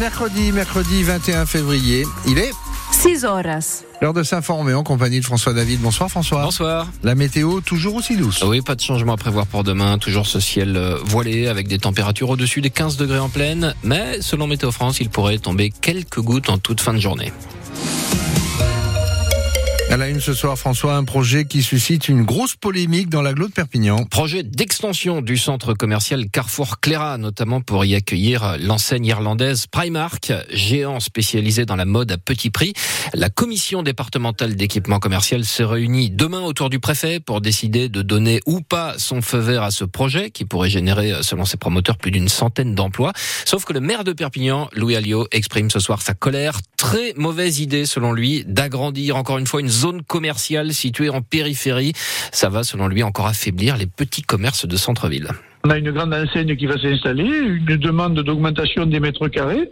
mercredi, mercredi 21 février. Il est 6 horas. L'heure de s'informer en compagnie de François David. Bonsoir François. Bonsoir. La météo toujours aussi douce. Oui, pas de changement à prévoir pour demain. Toujours ce ciel euh, voilé avec des températures au-dessus des 15 degrés en pleine. Mais selon Météo France, il pourrait tomber quelques gouttes en toute fin de journée. À la une ce soir, François, un projet qui suscite une grosse polémique dans l'agglo de Perpignan. Projet d'extension du centre commercial Carrefour Cléra, notamment pour y accueillir l'enseigne irlandaise Primark, géant spécialisé dans la mode à petit prix. La commission départementale d'équipement commercial se réunit demain autour du préfet pour décider de donner ou pas son feu vert à ce projet qui pourrait générer, selon ses promoteurs, plus d'une centaine d'emplois. Sauf que le maire de Perpignan, Louis Alliot, exprime ce soir sa colère. Très mauvaise idée, selon lui, d'agrandir encore une fois une commerciale située en périphérie. Ça va, selon lui, encore affaiblir les petits commerces de centre-ville. On a une grande enseigne qui va s'installer, une demande d'augmentation des mètres carrés.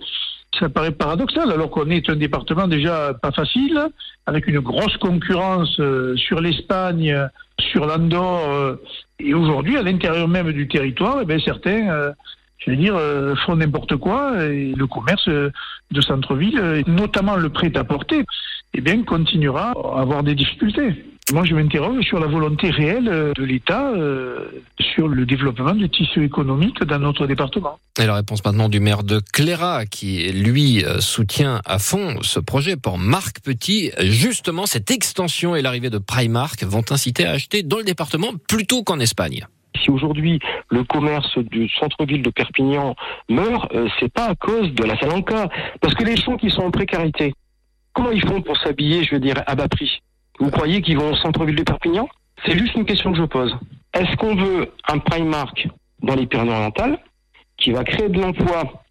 Ça paraît paradoxal alors qu'on est un département déjà pas facile, avec une grosse concurrence euh, sur l'Espagne, sur l'Andorre, euh, et aujourd'hui à l'intérieur même du territoire, eh bien, certains euh, je veux dire, font n'importe quoi et le commerce de centre-ville, notamment le prêt-à-porter, eh bien, continuera à avoir des difficultés. Moi, je m'interroge sur la volonté réelle de l'État euh, sur le développement du tissu économique dans notre département. Et la réponse maintenant du maire de Cléra, qui lui euh, soutient à fond ce projet pour Marc Petit. Justement, cette extension et l'arrivée de Primark vont inciter à acheter dans le département plutôt qu'en Espagne si aujourd'hui le commerce du centre-ville de Perpignan meurt, euh, c'est pas à cause de la Salanca, parce que les gens qui sont en précarité, comment ils font pour s'habiller, je veux dire, à bas prix Vous croyez qu'ils vont au centre-ville de Perpignan C'est juste une question que je pose. Est-ce qu'on veut un Primark dans les Pyrénées-Orientales qui va créer de l'emploi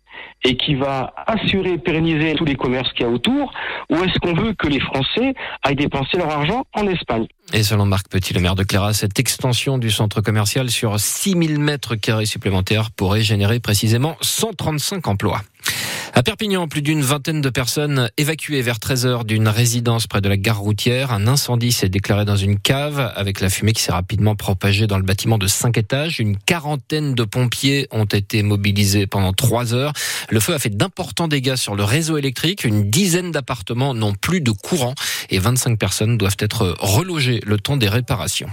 et qui va assurer, pérenniser tous les commerces qu'il y a autour, ou est-ce qu'on veut que les Français aillent dépenser leur argent en Espagne Et selon Marc Petit, le maire de Clara, cette extension du centre commercial sur 6000 mètres carrés supplémentaires pourrait générer précisément 135 emplois. À Perpignan, plus d'une vingtaine de personnes évacuées vers 13h d'une résidence près de la gare routière. Un incendie s'est déclaré dans une cave avec la fumée qui s'est rapidement propagée dans le bâtiment de 5 étages. Une quarantaine de pompiers ont été mobilisés pendant 3 heures. Le feu a fait d'importants dégâts sur le réseau électrique. Une dizaine d'appartements n'ont plus de courant et 25 personnes doivent être relogées le temps des réparations.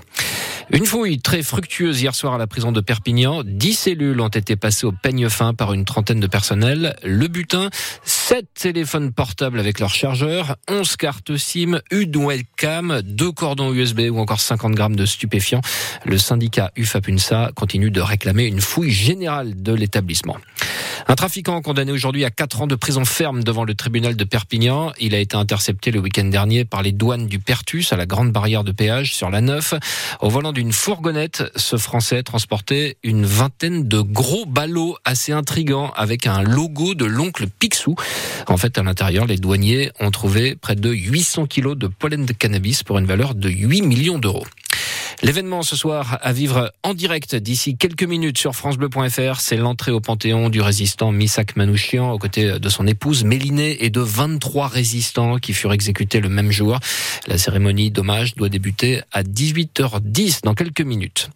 Une fouille très fructueuse hier soir à la prison de Perpignan. Dix cellules ont été passées au peigne fin par une trentaine de personnels. Le butin, sept téléphones portables avec leur chargeur, 11 cartes SIM, une webcam, deux cordons USB ou encore 50 grammes de stupéfiants. Le syndicat UFAPUNSA continue de réclamer une fouille générale de l'établissement. Un trafiquant condamné aujourd'hui à 4 ans de prison ferme devant le tribunal de Perpignan. Il a été intercepté le week-end dernier par les douanes du Pertus à la grande barrière de péage sur la 9. Au volant d'une fourgonnette, ce Français transportait une vingtaine de gros ballots assez intrigants avec un logo de l'oncle Picsou. En fait, à l'intérieur, les douaniers ont trouvé près de 800 kilos de pollen de cannabis pour une valeur de 8 millions d'euros. L'événement ce soir à vivre en direct d'ici quelques minutes sur francebleu.fr, c'est l'entrée au Panthéon du résistant Misak Manouchian aux côtés de son épouse Mélinée et de 23 résistants qui furent exécutés le même jour. La cérémonie d'hommage doit débuter à 18h10 dans quelques minutes.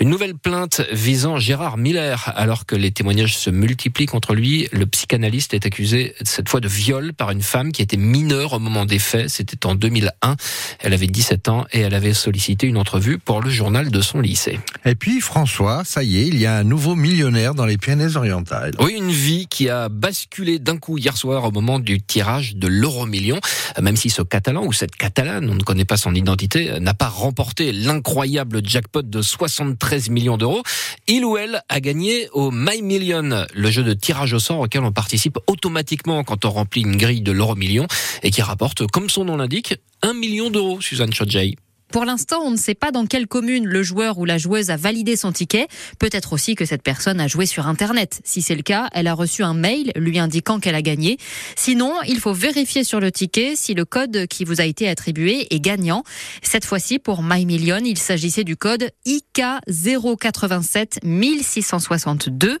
Une nouvelle plainte visant Gérard Miller alors que les témoignages se multiplient contre lui. Le psychanalyste est accusé cette fois de viol par une femme qui était mineure au moment des faits. C'était en 2001. Elle avait 17 ans et elle avait sollicité une entrevue pour le journal de son lycée. Et puis François, ça y est, il y a un nouveau millionnaire dans les Pyrénées-Orientales. Oui, une vie qui a basculé d'un coup hier soir au moment du tirage de l'euro million, même si ce Catalan ou cette Catalane, on ne connaît pas son identité, n'a pas remporté l'incroyable jackpot de 73 millions d'euros. Il ou elle a gagné au My Million, le jeu de tirage au sort auquel on participe automatiquement quand on remplit une grille de l'euro million et qui rapporte, comme son nom l'indique, un million d'euros, Suzanne Chodjay. Pour l'instant, on ne sait pas dans quelle commune le joueur ou la joueuse a validé son ticket. Peut-être aussi que cette personne a joué sur Internet. Si c'est le cas, elle a reçu un mail lui indiquant qu'elle a gagné. Sinon, il faut vérifier sur le ticket si le code qui vous a été attribué est gagnant. Cette fois-ci, pour My Million, il s'agissait du code IK 087 1662.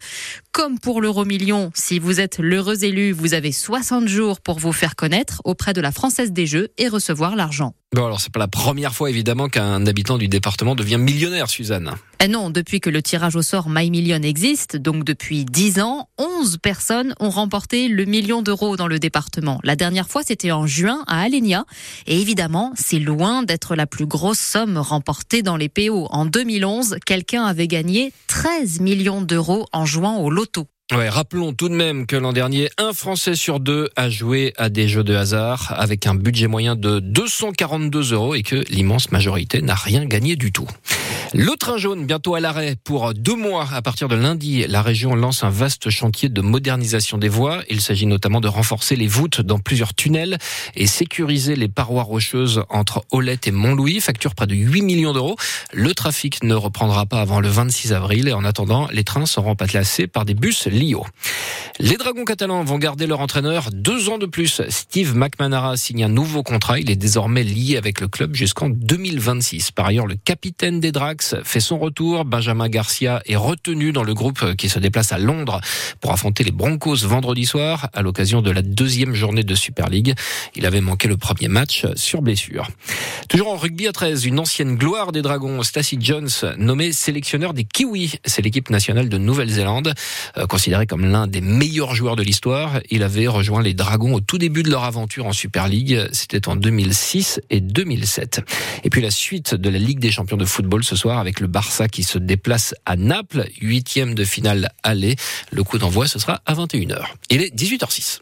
Comme pour l'euro million, si vous êtes l'heureux élu, vous avez 60 jours pour vous faire connaître auprès de la Française des Jeux et recevoir l'argent. Bon alors c'est pas la première fois évidemment qu'un habitant du département devient millionnaire, Suzanne. Et eh non, depuis que le tirage au sort My Million existe, donc depuis 10 ans, 11 personnes ont remporté le million d'euros dans le département. La dernière fois, c'était en juin à Alenia. Et évidemment, c'est loin d'être la plus grosse somme remportée dans les PO. En 2011, quelqu'un avait gagné 13 millions d'euros en jouant au loto. Ouais, rappelons tout de même que l'an dernier, un Français sur deux a joué à des jeux de hasard avec un budget moyen de 242 euros et que l'immense majorité n'a rien gagné du tout. Le train jaune, bientôt à l'arrêt pour deux mois. À partir de lundi, la région lance un vaste chantier de modernisation des voies. Il s'agit notamment de renforcer les voûtes dans plusieurs tunnels et sécuriser les parois rocheuses entre Olette et Montlouis. Facture près de 8 millions d'euros. Le trafic ne reprendra pas avant le 26 avril et en attendant, les trains seront placés par des bus Lio. Les Dragons catalans vont garder leur entraîneur deux ans de plus. Steve McManara signe un nouveau contrat. Il est désormais lié avec le club jusqu'en 2026. Par ailleurs, le capitaine des Dracs fait son retour. Benjamin Garcia est retenu dans le groupe qui se déplace à Londres pour affronter les Broncos vendredi soir à l'occasion de la deuxième journée de Super League. Il avait manqué le premier match sur blessure. Toujours en rugby à 13, une ancienne gloire des Dragons, Stacey Jones, nommé sélectionneur des Kiwis. C'est l'équipe nationale de Nouvelle-Zélande, euh, considéré comme l'un des joueurs de l'histoire. Il avait rejoint les Dragons au tout début de leur aventure en Super League. C'était en 2006 et 2007. Et puis la suite de la Ligue des champions de football ce soir avec le Barça qui se déplace à Naples, huitième de finale aller. Le coup d'envoi, ce sera à 21h. Il est 18h06.